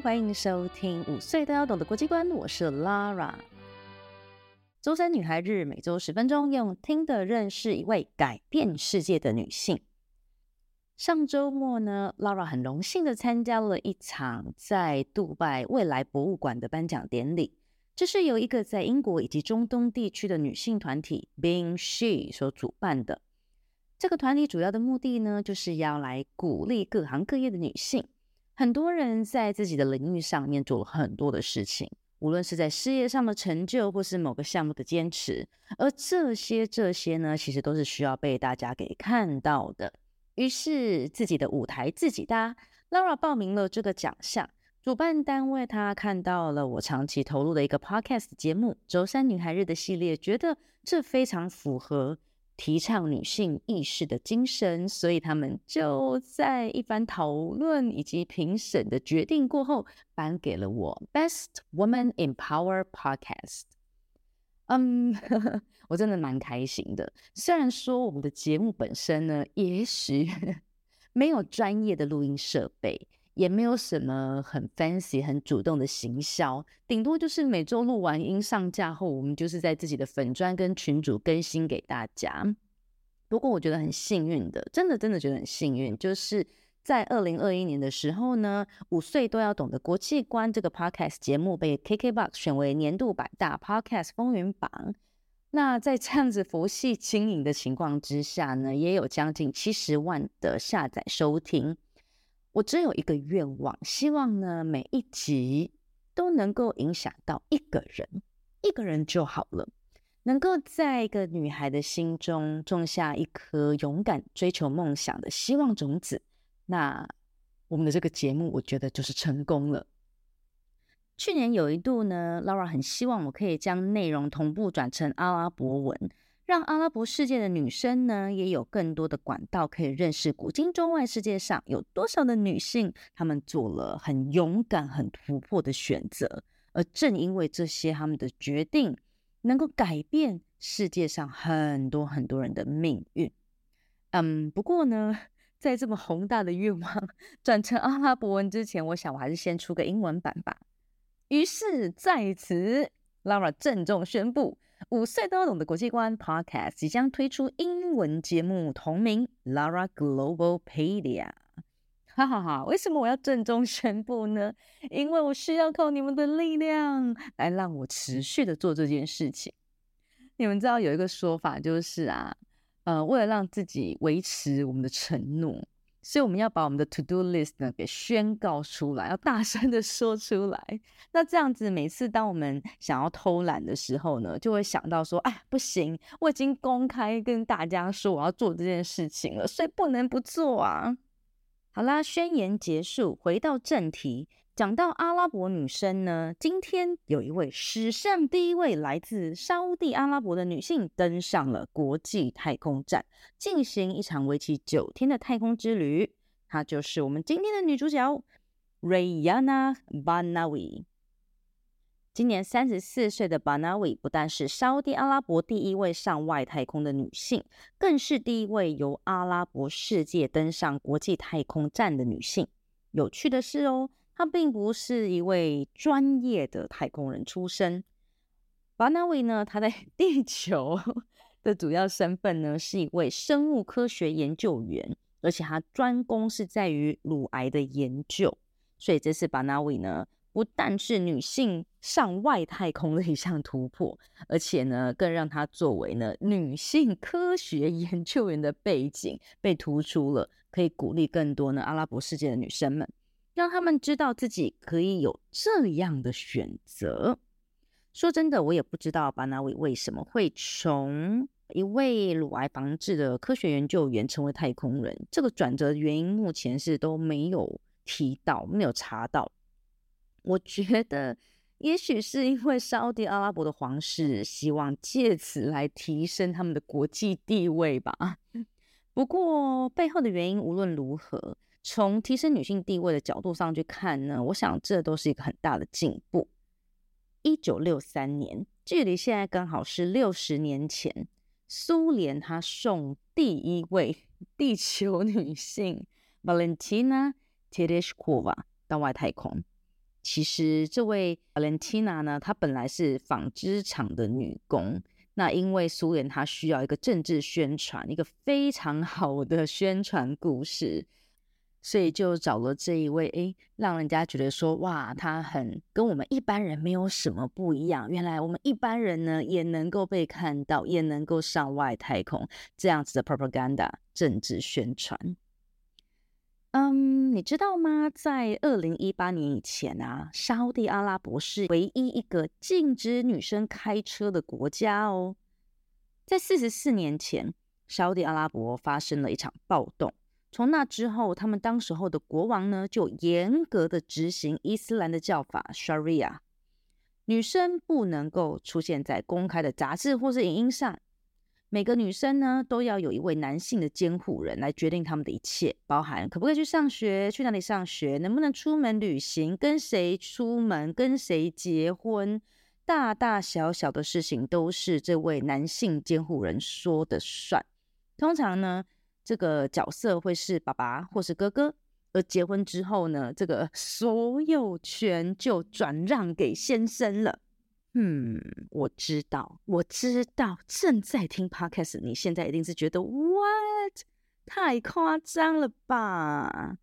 欢迎收听五岁都要懂的国际观，我是 Lara。周三女孩日，每周十分钟，用听的认识一位改变世界的女性。上周末呢，Lara 很荣幸的参加了一场在杜拜未来博物馆的颁奖典礼。这是由一个在英国以及中东地区的女性团体 Being She 所主办的。这个团体主要的目的呢，就是要来鼓励各行各业的女性。很多人在自己的领域上面做了很多的事情，无论是在事业上的成就，或是某个项目的坚持，而这些这些呢，其实都是需要被大家给看到的。于是，自己的舞台自己搭，Laura 报名了这个奖项。主办单位他看到了我长期投入的一个 podcast 节目《周三女孩日》的系列，觉得这非常符合提倡女性意识的精神，所以他们就在一番讨论以及评审的决定过后，颁给了我 Best Woman in Power Podcast。嗯，我真的蛮开心的。虽然说我们的节目本身呢，也许 没有专业的录音设备。也没有什么很 fancy、很主动的行销，顶多就是每周录完音上架后，我们就是在自己的粉专跟群组更新给大家。不过我觉得很幸运的，真的真的觉得很幸运，就是在二零二一年的时候呢，五岁都要懂的国际观这个 podcast 节目被 KKBOX 选为年度百大 podcast 风云榜。那在这样子佛系经营的情况之下呢，也有将近七十万的下载收听。我只有一个愿望，希望呢，每一集都能够影响到一个人，一个人就好了，能够在一个女孩的心中种下一颗勇敢追求梦想的希望种子。那我们的这个节目，我觉得就是成功了。去年有一度呢，Laura 很希望我可以将内容同步转成阿拉伯文。让阿拉伯世界的女生呢，也有更多的管道可以认识古今中外世界上有多少的女性，她们做了很勇敢、很突破的选择。而正因为这些，她们的决定能够改变世界上很多很多人的命运。嗯，不过呢，在这么宏大的愿望转成阿拉伯文之前，我想我还是先出个英文版吧。于是在此，Lara 郑重宣布。五岁都要懂的国际观 Podcast 即将推出英文节目，同名 Lara Globalpedia。哈哈哈！为什么我要郑重宣布呢？因为我需要靠你们的力量来让我持续的做这件事情。你们知道有一个说法，就是啊，呃，为了让自己维持我们的承诺。所以我们要把我们的 to do list 呢给宣告出来，要大声的说出来。那这样子，每次当我们想要偷懒的时候呢，就会想到说，哎，不行，我已经公开跟大家说我要做这件事情了，所以不能不做啊。好啦，宣言结束，回到正题。讲到阿拉伯女生呢，今天有一位史上第一位来自沙乌地阿拉伯的女性登上了国际太空站，进行一场为期九天的太空之旅。她就是我们今天的女主角 Rayana Banawi。今年三十四岁的 Banawi 不但是沙乌地阿拉伯第一位上外太空的女性，更是第一位由阿拉伯世界登上国际太空站的女性。有趣的是哦。他并不是一位专业的太空人出身。巴纳维呢，他在 地球的主要身份呢是一位生物科学研究员，而且他专攻是在于乳癌的研究。所以这次巴纳维呢，不但是女性上外太空的一项突破，而且呢，更让她作为呢女性科学研究员的背景被突出了，可以鼓励更多呢阿拉伯世界的女生们。让他们知道自己可以有这样的选择。说真的，我也不知道巴纳维为什么会从一位乳癌防治的科学研究员成为太空人。这个转折原因目前是都没有提到，没有查到。我觉得，也许是因为沙乌地阿拉伯的皇室希望借此来提升他们的国际地位吧。不过，背后的原因无论如何。从提升女性地位的角度上去看呢，我想这都是一个很大的进步。一九六三年，距离现在刚好是六十年前，苏联他送第一位 地球女性 Valentina Tereshkova 到外太空。其实这位 Valentina 呢，她本来是纺织厂的女工。那因为苏联它需要一个政治宣传，一个非常好的宣传故事，所以就找了这一位，诶，让人家觉得说，哇，他很跟我们一般人没有什么不一样。原来我们一般人呢，也能够被看到，也能够上外太空，这样子的 propaganda 政治宣传。嗯，你知道吗？在二零一八年以前啊，沙乌地阿拉伯是唯一一个禁止女生开车的国家哦。在四十四年前，沙乌地阿拉伯发生了一场暴动。从那之后，他们当时候的国王呢，就严格的执行伊斯兰的教法 Sharia，女生不能够出现在公开的杂志或是影音上。每个女生呢，都要有一位男性的监护人来决定他们的一切，包含可不可以去上学、去哪里上学、能不能出门旅行、跟谁出门、跟谁结婚，大大小小的事情都是这位男性监护人说的算。通常呢，这个角色会是爸爸或是哥哥，而结婚之后呢，这个 所有权就转让给先生了。嗯，我知道，我知道，正在听 Podcast，你现在一定是觉得 What？太夸张了吧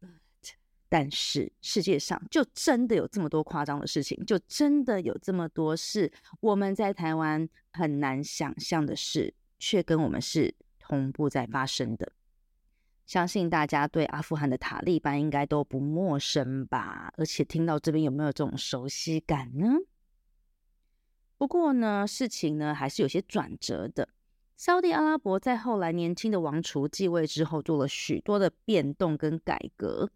？But, 但是世界上就真的有这么多夸张的事情，就真的有这么多事，我们在台湾很难想象的事，却跟我们是同步在发生的。相信大家对阿富汗的塔利班应该都不陌生吧？而且听到这边有没有这种熟悉感呢？不过呢，事情呢还是有些转折的。沙乌地阿拉伯在后来年轻的王储继位之后，做了许多的变动跟改革。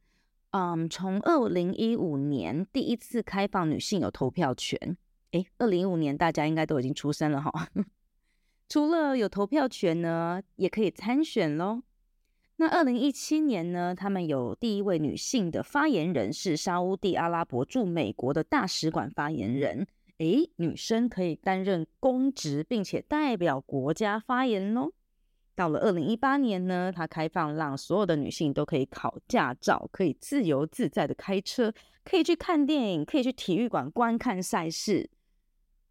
嗯，从二零一五年第一次开放女性有投票权，诶，二零一五年大家应该都已经出生了哈。除了有投票权呢，也可以参选喽。那二零一七年呢，他们有第一位女性的发言人是沙乌地阿拉伯驻美国的大使馆发言人。诶，女生可以担任公职，并且代表国家发言喽。到了二零一八年呢，他开放让所有的女性都可以考驾照，可以自由自在的开车，可以去看电影，可以去体育馆观看赛事。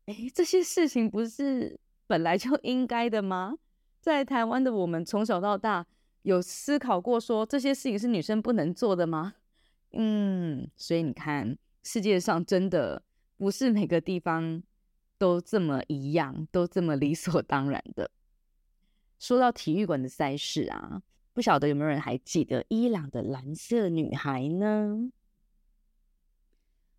诶，这些事情不是本来就 应该的吗？在台湾的我们从小到大有思考过说这些事情是女生不能做的吗？嗯，所以你看，世界上真的。不是每个地方都这么一样，都这么理所当然的。说到体育馆的赛事啊，不晓得有没有人还记得伊朗的蓝色女孩呢？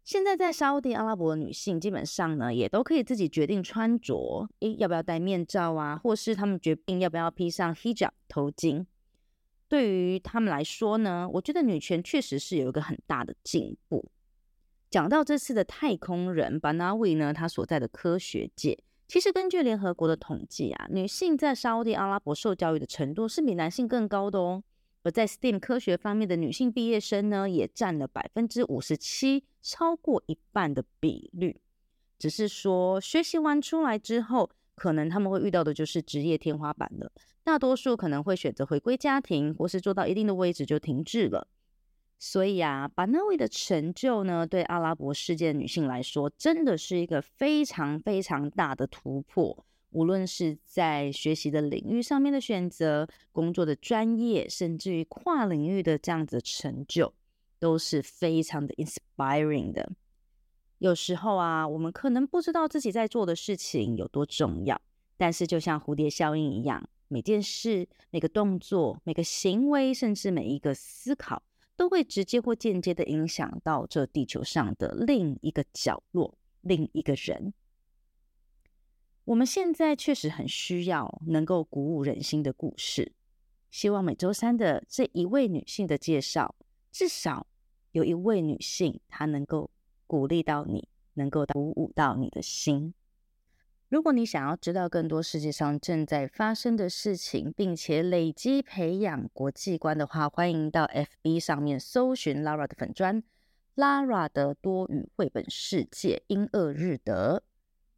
现在在沙乌地阿拉伯的女性基本上呢，也都可以自己决定穿着，诶，要不要戴面罩啊，或是他们决定要不要披上 hijab 头巾。对于他们来说呢，我觉得女权确实是有一个很大的进步。讲到这次的太空人巴纳维呢，他所在的科学界，其实根据联合国的统计啊，女性在沙乌地阿拉伯受教育的程度是比男性更高的哦。而在 STEM 科学方面的女性毕业生呢，也占了百分之五十七，超过一半的比率。只是说学习完出来之后，可能他们会遇到的就是职业天花板了。大多数可能会选择回归家庭，或是做到一定的位置就停滞了。所以啊，巴纳维的成就呢，对阿拉伯世界的女性来说，真的是一个非常非常大的突破。无论是在学习的领域上面的选择、工作的专业，甚至于跨领域的这样子的成就，都是非常的 inspiring 的。有时候啊，我们可能不知道自己在做的事情有多重要，但是就像蝴蝶效应一样，每件事、每个动作、每个行为，甚至每一个思考。都会直接或间接的影响到这地球上的另一个角落，另一个人。我们现在确实很需要能够鼓舞人心的故事。希望每周三的这一位女性的介绍，至少有一位女性，她能够鼓励到你，能够鼓舞到你的心。如果你想要知道更多世界上正在发生的事情，并且累积培养国际观的话，欢迎到 FB 上面搜寻 Lara 的粉专，Lara 的多语绘本世界英俄日德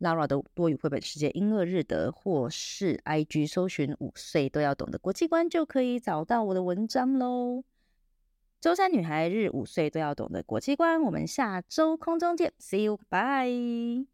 ，Lara 的多语绘本世界英俄日德，或是 IG 搜寻五岁都要懂的国际观，就可以找到我的文章喽。周三女孩日，五岁都要懂的国际观。我们下周空中见，See you，bye。